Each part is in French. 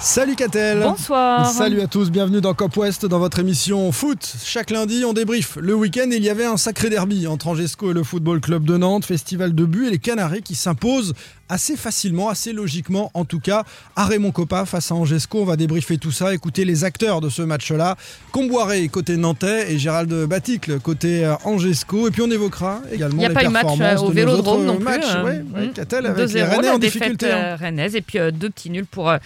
Salut Catel Bonsoir. Salut à tous, bienvenue dans Cop West, dans votre émission foot. Chaque lundi, on débrief. Le week-end, il y avait un sacré derby entre Angesco et le Football Club de Nantes, festival de but et les Canaries qui s'imposent assez facilement, assez logiquement en tout cas, à Raymond Coppa face à Angesco. On va débriefer tout ça, écouter les acteurs de ce match-là. Comboiré côté nantais et Gérald Baticle côté euh, Angesco. Et puis on évoquera également Il n'y a les pas eu match euh, au de Vélodrome non plus. matchs. hein. Ouais, ouais, Mm. Catel avec 2-0, les Rennais la en difficulté. hein. euh, rennaise et puis euh, deux petits nuls pour euh,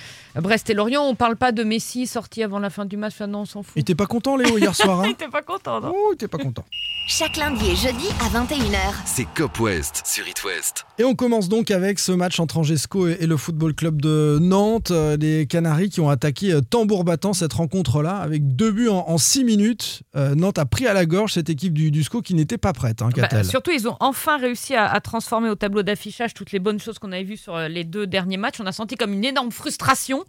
Brest et Lorient. On parle pas de Messi sorti avant la fin du match. Enfin, non, on s'en fout. Il était pas content Léo hier soir hein T'es pas content, non Oh, il était pas content. Chaque lundi et jeudi à 21h. C'est Cop West sur It West. Et on commence donc avec ce match entre Angesco et et le Football Club de Nantes. Euh, Les Canaries qui ont attaqué euh, tambour battant cette rencontre-là avec deux buts en, en six minutes. Euh, Nantes a pris à la gorge cette équipe du, du SCO qui n'était pas prête, hein, Bah, surtout, ils ont enfin réussi à, à transformer au tableau d'affichage toutes les bonnes choses qu'on avait vues sur les deux derniers matchs. On a senti comme une énorme frustration.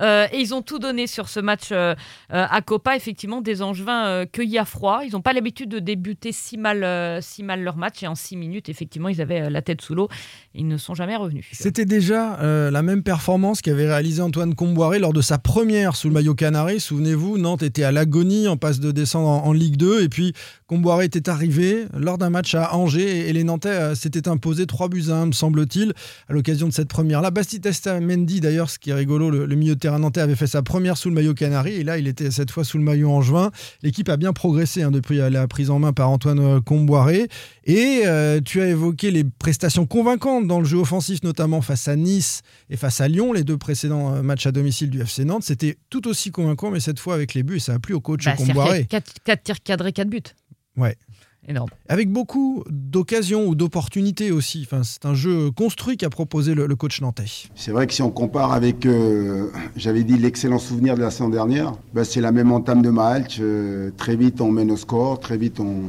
Euh, et ils ont tout donné sur ce match euh, à Copa. Effectivement, des Angevins euh, cueillis à froid. Ils n'ont pas l'habitude de débuter si mal, euh, si mal leur match. Et en six minutes, effectivement, ils avaient euh, la tête sous l'eau. Ils ne sont jamais revenus. C'était déjà euh, la même performance qu'avait réalisé Antoine Comboiré lors de sa première sous le maillot Canaries. Souvenez-vous, Nantes était à l'agonie en passe de descendre en, en Ligue 2 et puis Comboiré était arrivé lors d'un match à Angers et les Nantais s'étaient imposés 3 buts à 1, me semble-t-il, à l'occasion de cette première-là. Bastien Mendy, d'ailleurs, ce qui est rigolo, le, milieu de terrain nantais avait fait sa première sous le maillot Canaries et là, il était cette fois sous le maillot angevin. L'équipe a bien progressé hein, depuis la prise en main par Antoine Comboiré. Et euh, tu as évoqué les prestations convaincantes dans le jeu offensif, notamment face à Nice et face à Lyon, les deux précédents euh, matchs à domicile du FC Nantes. C'était tout aussi convaincant, mais cette fois avec les buts, et ça a plu au coach Bah, Comboiré. qu'il y a quatre, quatre tirs cadrés, 4 buts. Ouais. Énorme. Avec beaucoup d'occasions ou d'opportunités aussi. Enfin, c'est un jeu construit qu'a proposé le, le coach nantais. C'est vrai que si on compare avec, euh, j'avais dit l'excellent souvenir de la saison dernière, bah, c'est la même entame de match. euh, très vite on mène au score, très vite on,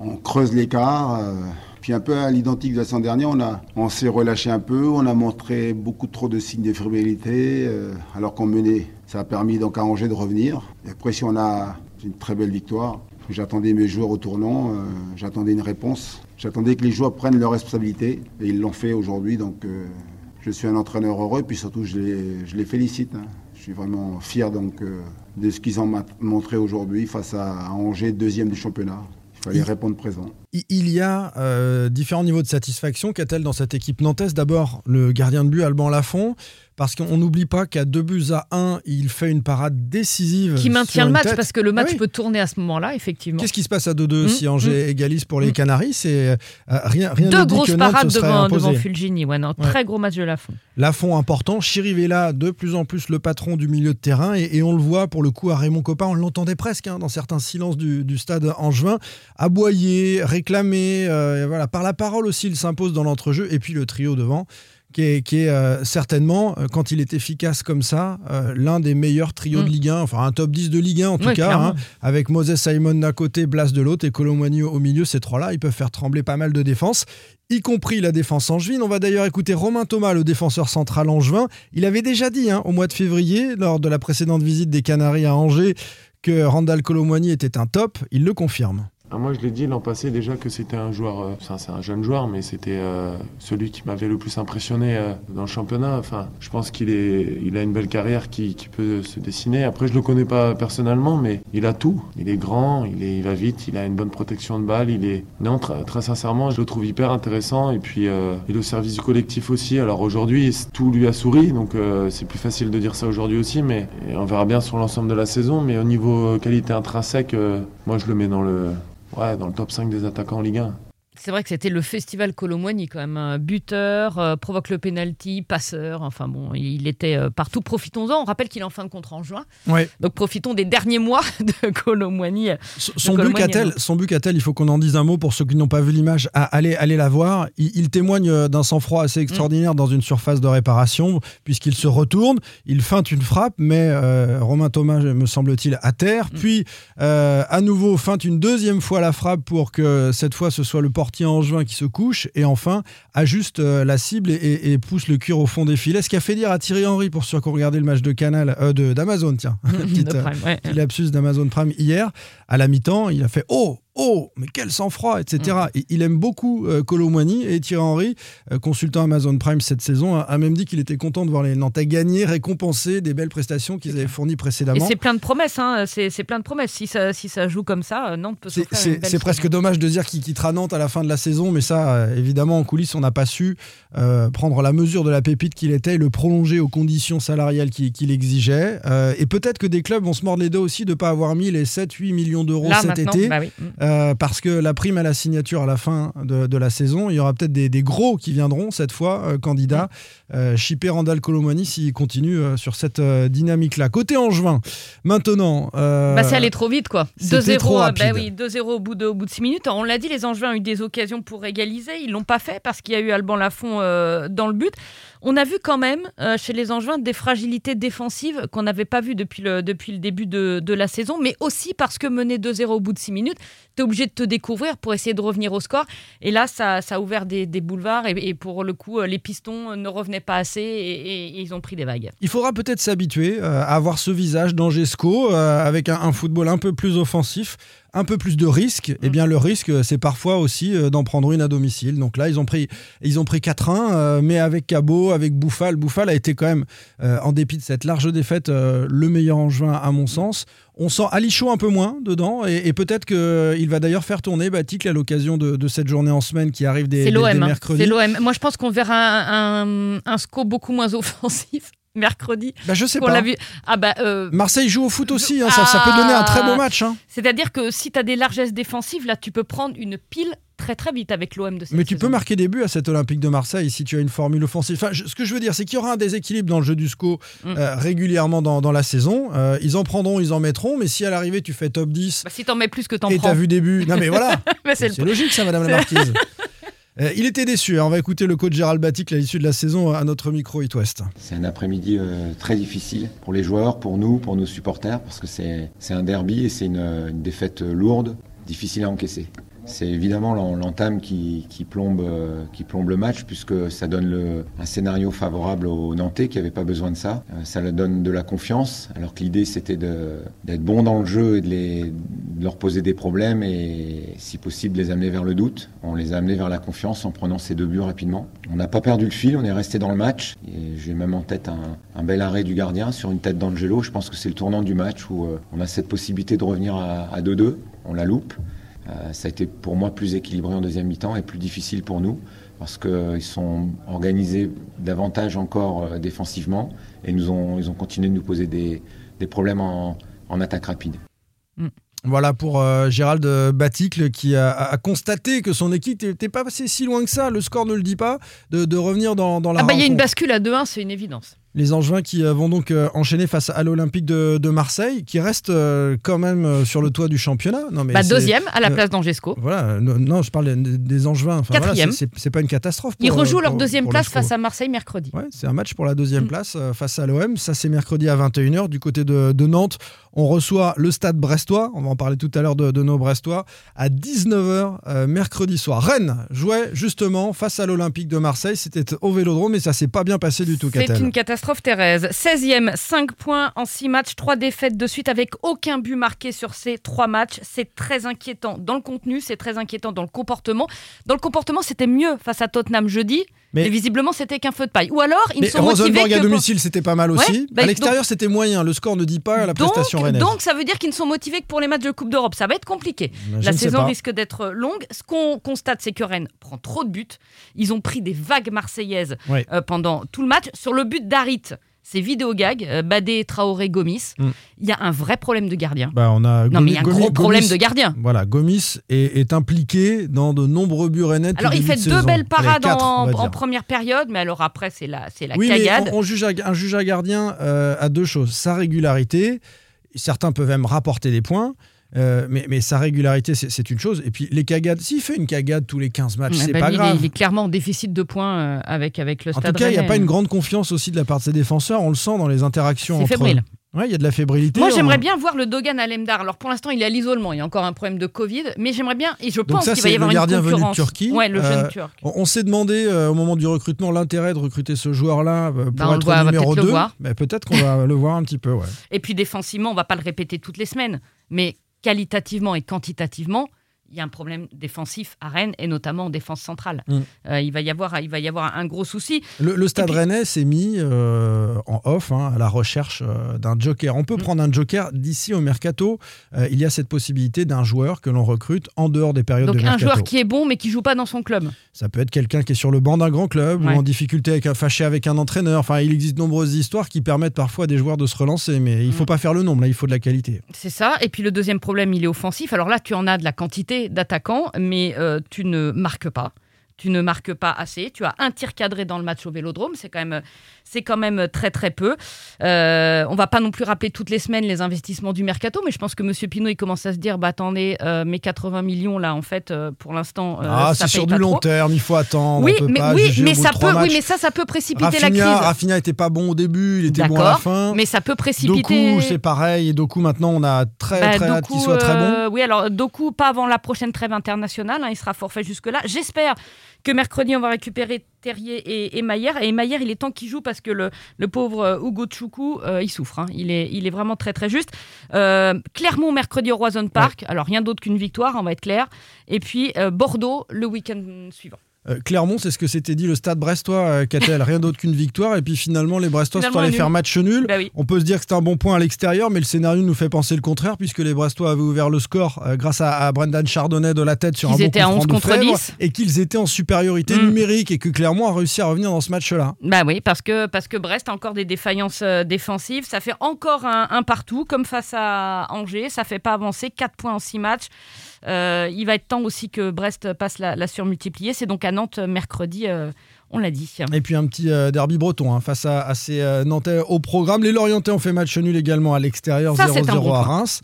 on creuse l'écart. euh, puis un peu à l'identique de la saison dernière, on, a, on s'est relâché un peu, on a montré beaucoup trop de signes de fébrilité, euh, alors qu'on menait. Ça a permis donc à Angers de revenir. Et après, si on a une très belle victoire, j'attendais mes joueurs au tournant, euh, j'attendais une réponse. J'attendais que les joueurs prennent leurs responsabilités, et ils l'ont fait aujourd'hui, donc... euh, je suis un entraîneur heureux, puis surtout je les, je les félicite. hein. Je suis vraiment fier donc, euh, de ce qu'ils ont montré aujourd'hui face à Angers, deuxième du championnat. Il fallait répondre présent. Il- y a euh, différents niveaux de satisfaction qu'a-t-elle dans cette équipe nantaise D'abord, le gardien de but, Alban Lafont, parce qu'on n'oublie pas qu'à deux buts à 1, il fait une parade décisive. Qui maintient le match tête. parce que le match Ah oui. peut tourner à ce moment-là, effectivement. Qu'est-ce qui se passe à 2-2 Mmh, si Angers égalise pour les mmh. Canaries? C'est euh, rien, rien Deux grosses parades devant, devant Fulgini. Ouais, non, Très gros match de la fond. Lafont important, Chirivella de plus en plus le patron du milieu de terrain et, et on le voit pour le coup à Raymond Coppa, on l'entendait presque hein, dans certains silences du, du stade angevin, aboyer, réclamer, euh, voilà, par la parole aussi il s'impose dans l'entrejeu et puis le trio devant qui est, qui est, euh, certainement, euh, quand il est efficace comme ça, euh, l'un des meilleurs trios Mm. de Ligue 1, enfin un top 10 de Ligue 1 en tout Ouais, cas, hein, avec Moses Simon d'un côté, Blas de l'autre et Colomwani au milieu, ces trois-là, ils peuvent faire trembler pas mal de défenses y compris la défense angevine. On va d'ailleurs écouter Romain Thomas, le défenseur central angevin. Il avait déjà dit hein, au mois de février, lors de la précédente visite des Canaries à Angers, que Randall Colomwani était un top. Il le confirme. Ah, moi, je l'ai dit l'an passé déjà que c'était un joueur, euh, enfin, c'est un jeune joueur, mais c'était euh, celui qui m'avait le plus impressionné euh, dans le championnat. Enfin, je pense qu'il a une belle carrière qui, peut se dessiner. Après, je le connais pas personnellement, mais il a tout. Il est grand, il, est, il va vite, il a une bonne protection de balle. Il est, non, très, sincèrement, je le trouve hyper intéressant. Et puis, il est au service du collectif aussi. Alors aujourd'hui, tout lui a souri, donc c'est plus facile de dire ça aujourd'hui aussi, mais on verra bien sur l'ensemble de la saison. Mais au niveau qualité intrinsèque, moi, je le mets dans le Ouais, dans le top 5 des attaquants en Ligue 1. C'est vrai que c'était le festival Colomboigny quand même. Un buteur, euh, provoque le penalty, passeur. Enfin bon, il était euh, partout. Profitons-en. On rappelle qu'il est en fin de contrat en juin. Ouais. Donc profitons des derniers mois de Colomboigny. Son son but qu'a-t-elle Son but qu'a-t-elle Il faut qu'on en dise un mot pour ceux qui n'ont pas vu l'image. Ah, allez, allez la voir. Il, il témoigne euh, d'un sang-froid assez extraordinaire dans une surface de réparation, puisqu'il se retourne, il feinte une frappe, mais euh, Romain Thomas, me semble-t-il, à terre. Puis, euh, à nouveau, feinte une deuxième fois la frappe pour que cette fois ce soit le porteur portier angevin qui se couche et enfin ajuste euh, la cible et, et- et pousse le cuir au fond des filets. Ce qui a fait dire à Thierry Henry, pour ceux qui ont regardé le match de Canal, euh, de- d'Amazon, tiens, Prime, ouais. petit lapsus d'Amazon Prime hier, à la mi-temps, il a fait Oh, oh, mais quel sang-froid, etc. Mm. Et il aime beaucoup euh, Colomwani et Thierry Henry, euh, consultant Amazon Prime cette saison, a, a même dit qu'il était content de voir les Nantais gagner, récompenser des belles prestations qu'ils avaient fournies Et précédemment. c'est plein de promesses, hein. c'est plein de promesses. Si ça, si ça joue comme ça, euh, Nantes peut C'est- s'offrir une C'est presque dommage de dire qu'il quittera Nantes à la fin de la saison, mais ça, euh, évidemment, en coulisses, on n'a pas su euh, prendre la mesure de la pépite qu'il était et le prolonger aux conditions salariales qu'il qu'il exigeait. Et peut-être que des clubs vont se mordre les deux aussi de ne pas avoir mis les 7-8 millions d'euros cet été. bah oui. Euh, parce que la prime à la signature à la fin de, de la saison, il y aura peut-être des, des gros qui viendront cette fois, euh, candidats. Euh, Chippé Randall Colomani s'il continue euh, sur cette dynamique-là. Côté Angevin, maintenant. Bah, c'est allé trop vite, quoi. c'était 2-0 trop euh, bah oui, 2-0 au bout de, au bout de 6 minutes. On l'a dit, les Angevins ont eu des occasions pour égaliser. Ils l'ont pas fait parce qu'il y a eu Alban Lafont dans le but. On a vu quand même euh, chez les Angevins des fragilités défensives qu'on n'avait pas vues depuis le, depuis le début de, de la saison, mais aussi parce que mener 2-0 au bout de 6 minutes, obligé de te découvrir pour essayer de revenir au score. Et là, ça, a ouvert des, boulevards et, pour le coup, euh, les pistons ne revenaient pas assez et, ils ont pris des vagues. Il faudra peut-être s'habituer euh, à avoir ce visage d'Angesco euh, avec un football un peu plus offensif, un peu plus de risque. Et bien le risque, c'est parfois aussi euh, d'en prendre une à domicile. Donc là, ils ont pris, ils ont pris 4-1, euh, mais avec Cabot, avec Bouffal. Bouffal a été quand même, euh, en dépit de cette large défaite, euh, le meilleur angevin à mon sens. On sent Alichaud un peu moins dedans, et, et peut-être qu'il va d'ailleurs faire tourner Batic à l'occasion de, de cette journée en semaine qui arrive des, C'est des- des l'OM. hein. mercredis. C'est l'OM. Moi, je pense qu'on verra un, un, un SCO beaucoup moins offensif mercredi. Bah, je sais pas. l'a vu. Ah bah, euh, Marseille joue au foot aussi, hein, ça, ça peut donner un très beau match. hein. C'est-à-dire que si tu as des largesses défensives, là, tu peux prendre une pile très très vite avec l'OM de cette Mais tu saison. peux marquer des buts à cet Olympique de Marseille si tu as une formule offensive. Enfin, je- ce que je veux dire, c'est qu'il y aura un déséquilibre dans le jeu du SCO Mm. euh, régulièrement dans, dans la saison. Euh, ils en prendront, ils en mettront, mais si à l'arrivée tu fais top 10 Bah, si t'en mets plus que t'en et prends. t'as vu des buts. Non, mais voilà, c'est le- c'est logique ça, madame la marquise. Euh, il était déçu. hein. On va écouter le coach Gérald Batic à l'issue de la saison à notre micro It West. C'est un après-midi euh, très difficile pour les joueurs, pour nous, pour nos supporters, parce que c'est un derby et c'est une défaite lourde, difficile à encaisser. C'est évidemment l'en- l'entame qui, qui, plombe, euh, qui plombe le match, puisque ça donne un scénario favorable aux Nantais qui n'avaient pas besoin de ça. Euh, ça leur donne de la confiance, alors que l'idée c'était d'être bon dans le jeu et de, leur poser des problèmes et, si possible, les amener vers le doute. On les a amenés vers la confiance en prenant ces deux buts rapidement. On n'a pas perdu le fil, on est resté dans le match. J'ai même en tête un, un bel arrêt du gardien sur une tête d'Angelo. Je pense que c'est le tournant du match où euh, on a cette possibilité de revenir à 2-2. On la loupe. Euh, ça a été pour moi plus équilibré en deuxième mi-temps et plus difficile pour nous parce qu'ils sont organisés davantage encore euh, défensivement et nous ont, ils ont continué de nous poser des, des problèmes en, en attaque rapide. Voilà pour euh, Gérald Baticle qui a, a constaté que son équipe n'était pas passé si loin que ça. Le score ne le dit pas. De, de revenir dans, dans la Ah bah il y a une bascule à 2-1, c'est une évidence. Les Angevins qui euh, vont donc euh, enchaîner face à l'Olympique de, de Marseille, qui reste euh, quand même sur le toit du championnat. Non, mais Bah deuxième à la place d'Angesco. Voilà, non, je parle des, Angevins. Enfin, voilà, Quatrième. c'est- c'est pas une catastrophe. Ils pour, rejouent leur pour- deuxième pour place face à Marseille mercredi. Ouais, c'est un match pour la deuxième Mm. place face à l'OM. Ça, c'est mercredi à 21h du côté de, de Nantes. On reçoit le stade brestois. On va en parler tout à l'heure de, de nos brestois. À 19h, euh, mercredi soir. Rennes jouait justement face à l'Olympique de Marseille. C'était au vélodrome et ça s'est pas bien passé du tout, C'est une catastrophe, Thérèse. 16e, 5 points en 6 matchs, 3 défaites de suite avec aucun but marqué sur ces 3 matchs. C'est très inquiétant dans le contenu, c'est très inquiétant dans le comportement. Dans le comportement, c'était mieux face à Tottenham jeudi, mais, Mais- visiblement, c'était qu'un feu de paille. Ou alors, ils Mais sont motivés Rosenborg à domicile, c'était pas mal aussi. Ouais, bah, à l'extérieur, c'était moyen. Le score ne dit pas la donc, prestation rennaise. donc, ça veut dire qu'ils ne sont motivés que pour les matchs de Coupe d'Europe. Ça va être compliqué. Ben, je La saison risque d'être longue. Ce qu'on constate, c'est que Rennes prend trop de buts. Ils ont pris des vagues marseillaises Ouais. euh, pendant tout le match. Sur le but d'Harit, c'est vidéo gag, euh, Badé, Traoré, Gomis. Mm. Il y a un vrai problème de gardien. Bah, on a non, mais il y a un Gomis- gros problème Gomis- de gardien. Voilà, Gomis est, est impliqué dans de nombreux buts rennais. Alors, il fait de deux saison. belles parades Allez, quatre, en, première période, mais alors après, c'est la, c'est la Oui, mais cagade. on, on juge à- un juge à gardien euh, à deux choses. Sa régularité, certains peuvent même rapporter des points, euh, mais, mais sa régularité, c'est une chose. Et puis les cagades, s'il fait une cagade tous les 15 matchs, c'est bah, pas il est- grave. Il est clairement en déficit de points euh, avec, avec le En stade tout cas, il n'y a pas une grande confiance aussi de la part de ses défenseurs. On le sent dans les interactions entre, fébrile. Ouais, il y a de la fébrilité. Moi, on- j'aimerais bien voir le Dogan Alemdar. Alors, pour l'instant, il est à l'isolement. Il y a encore un problème de Covid. Mais j'aimerais bien, et je pense qu'il va y avoir le une gardien venu de concurrence. Turquie. Ouais, le jeune Euh, Turc. On, on s'est demandé euh, au moment du recrutement l'intérêt de recruter ce joueur-là euh, pour le être va numéro peut-être le 2. voir. Mais peut-être qu'on va le voir un petit peu. Ouais. Et puis, défensivement, on va pas le répéter toutes les semaines. Mais qualitativement et quantitativement, il y a un problème défensif à Rennes et notamment en défense centrale. Mm. Euh, il, va y avoir, il va y avoir un gros souci. Le, le Stade puis- Rennais s'est mis euh, en off hein, à la recherche euh, d'un joker. On peut Mm. prendre un joker d'ici au mercato. Il y a cette possibilité d'un joueur que l'on recrute en dehors des périodes Donc, de un mercato. joueur qui est bon mais qui joue pas dans son club. Ça peut être quelqu'un qui est sur le banc d'un grand club Ouais. ou en difficulté, avec, un- fâché avec un entraîneur. Enfin, il existe de nombreuses histoires qui permettent parfois à des joueurs de se relancer, mais il faut Mm. pas faire le nombre. Là, il faut de la qualité. C'est ça. Et puis le deuxième problème, il est offensif. Alors là, tu en as de la quantité d'attaquants, mais euh, tu ne marques pas. Tu ne marques pas assez. Tu as un tir cadré dans le match au Vélodrome. C'est quand même, c'est quand même très très peu. Euh, on va pas non plus rappeler toutes les semaines les investissements du mercato, mais je pense que Monsieur Pinot il commence à se dire, bah attendez, euh, mes 80 millions là, en fait, euh, pour l'instant, euh, ah, c'est sur du long trop. terme, il faut attendre. Oui, on peut mais pas oui, mais ça peut, oui, matchs. mais ça, ça peut précipiter la Rafinha, crise. Rafinha était pas bon au début, il était bon à la fin. Mais ça peut précipiter. Doku, c'est pareil. Et Doku, maintenant, on a très, Bah, très hâte Doku, qu'il soit très bon. oui, alors Doku, pas avant la prochaine trêve internationale. hein, il sera forfait jusque-là. J'espère que mercredi, on va récupérer Terrier et, et Maillère. Et Maillère, il est temps qu'il joue parce que le, le pauvre euh, Hugo Tchoukou, euh, il souffre. hein. Il, est, il est vraiment très, très juste. Euh, Clermont, mercredi au Roison Park. Alors, rien d'autre qu'une victoire, on va être clair. Et puis, euh, Bordeaux, le week-end suivant. Euh, Clermont, c'est ce que s'était dit le stade brestois, euh, Catel. Rien d'autre qu'une victoire. Et puis finalement, les Brestois sont allés faire match nul. Bah oui. On peut se dire que c'est un bon point à l'extérieur, mais le scénario nous fait penser le contraire, puisque les Brestois avaient ouvert le score euh, grâce à, à Brendan Chardonnay de la tête sur Qu'ils un bon étaient coup à franc 11 de contre Fèvre, 10. et qu'ils étaient en supériorité Mm. numérique et que Clermont a réussi à revenir dans ce match-là. Bah oui, parce que, parce que Brest a encore des défaillances euh, défensives. Ça fait encore un, un partout, comme face à Angers. Ça fait pas avancer. 4 points en 6 matchs. Euh, il va être temps aussi que Brest passe la, la surmultiplier. C'est donc à Nantes mercredi, euh, on l'a dit. Et puis un petit euh, derby breton hein, face à, à ces euh, Nantais au programme. Les Lorientais ont fait match nul également à l'extérieur, Ça, 0-0 c'est un bon à point. Reims.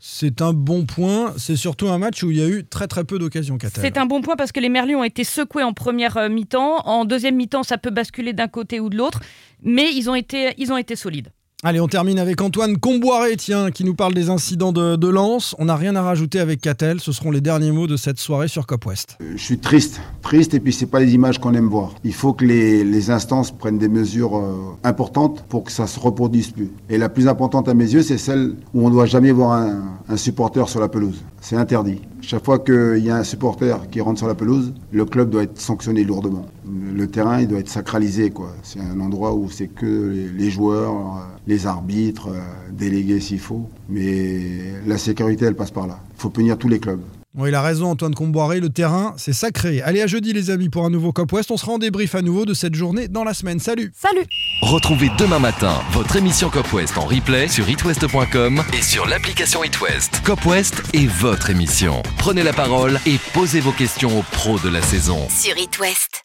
C'est un bon point. C'est surtout un match où il y a eu très très peu d'occasions. C'est un bon point parce que les Merlus ont été secoués en première euh, mi-temps. En deuxième mi-temps, ça peut basculer d'un côté ou de l'autre. Mais ils ont été, ils ont été solides. Allez, on termine avec Antoine Comboiré, tiens, qui nous parle des incidents de, de Lens. On n'a rien à rajouter avec Catel. Ce seront les derniers mots de cette soirée sur Cop West. Je suis triste, triste et puis c'est pas les images qu'on aime voir. Il faut que les, instances prennent des mesures euh, importantes pour que ça se reproduise plus. Et la plus importante à mes yeux, c'est celle où on ne doit jamais voir un supporter sur la pelouse. C'est interdit. Chaque fois qu'il y a un supporter qui rentre sur la pelouse, le club doit être sanctionné lourdement. Le, terrain, doit être sacralisé. C'est un endroit où c'est que les, les joueurs, euh, les arbitres, euh, délégués s'il faut. Mais la sécurité, elle passe par là. Il faut punir tous les clubs. Bon, il a raison, Antoine Comboiré. Le terrain, c'est sacré. Allez, à jeudi, les amis, pour un nouveau Cop West. On sera en débrief à nouveau de cette journée dans la semaine. Salut! Salut Retrouvez demain matin votre émission Cop West en replay sur itwest.com et sur l'application itwest. Cop West est votre émission. Prenez la parole et posez vos questions aux pros de la saison. Sur It West.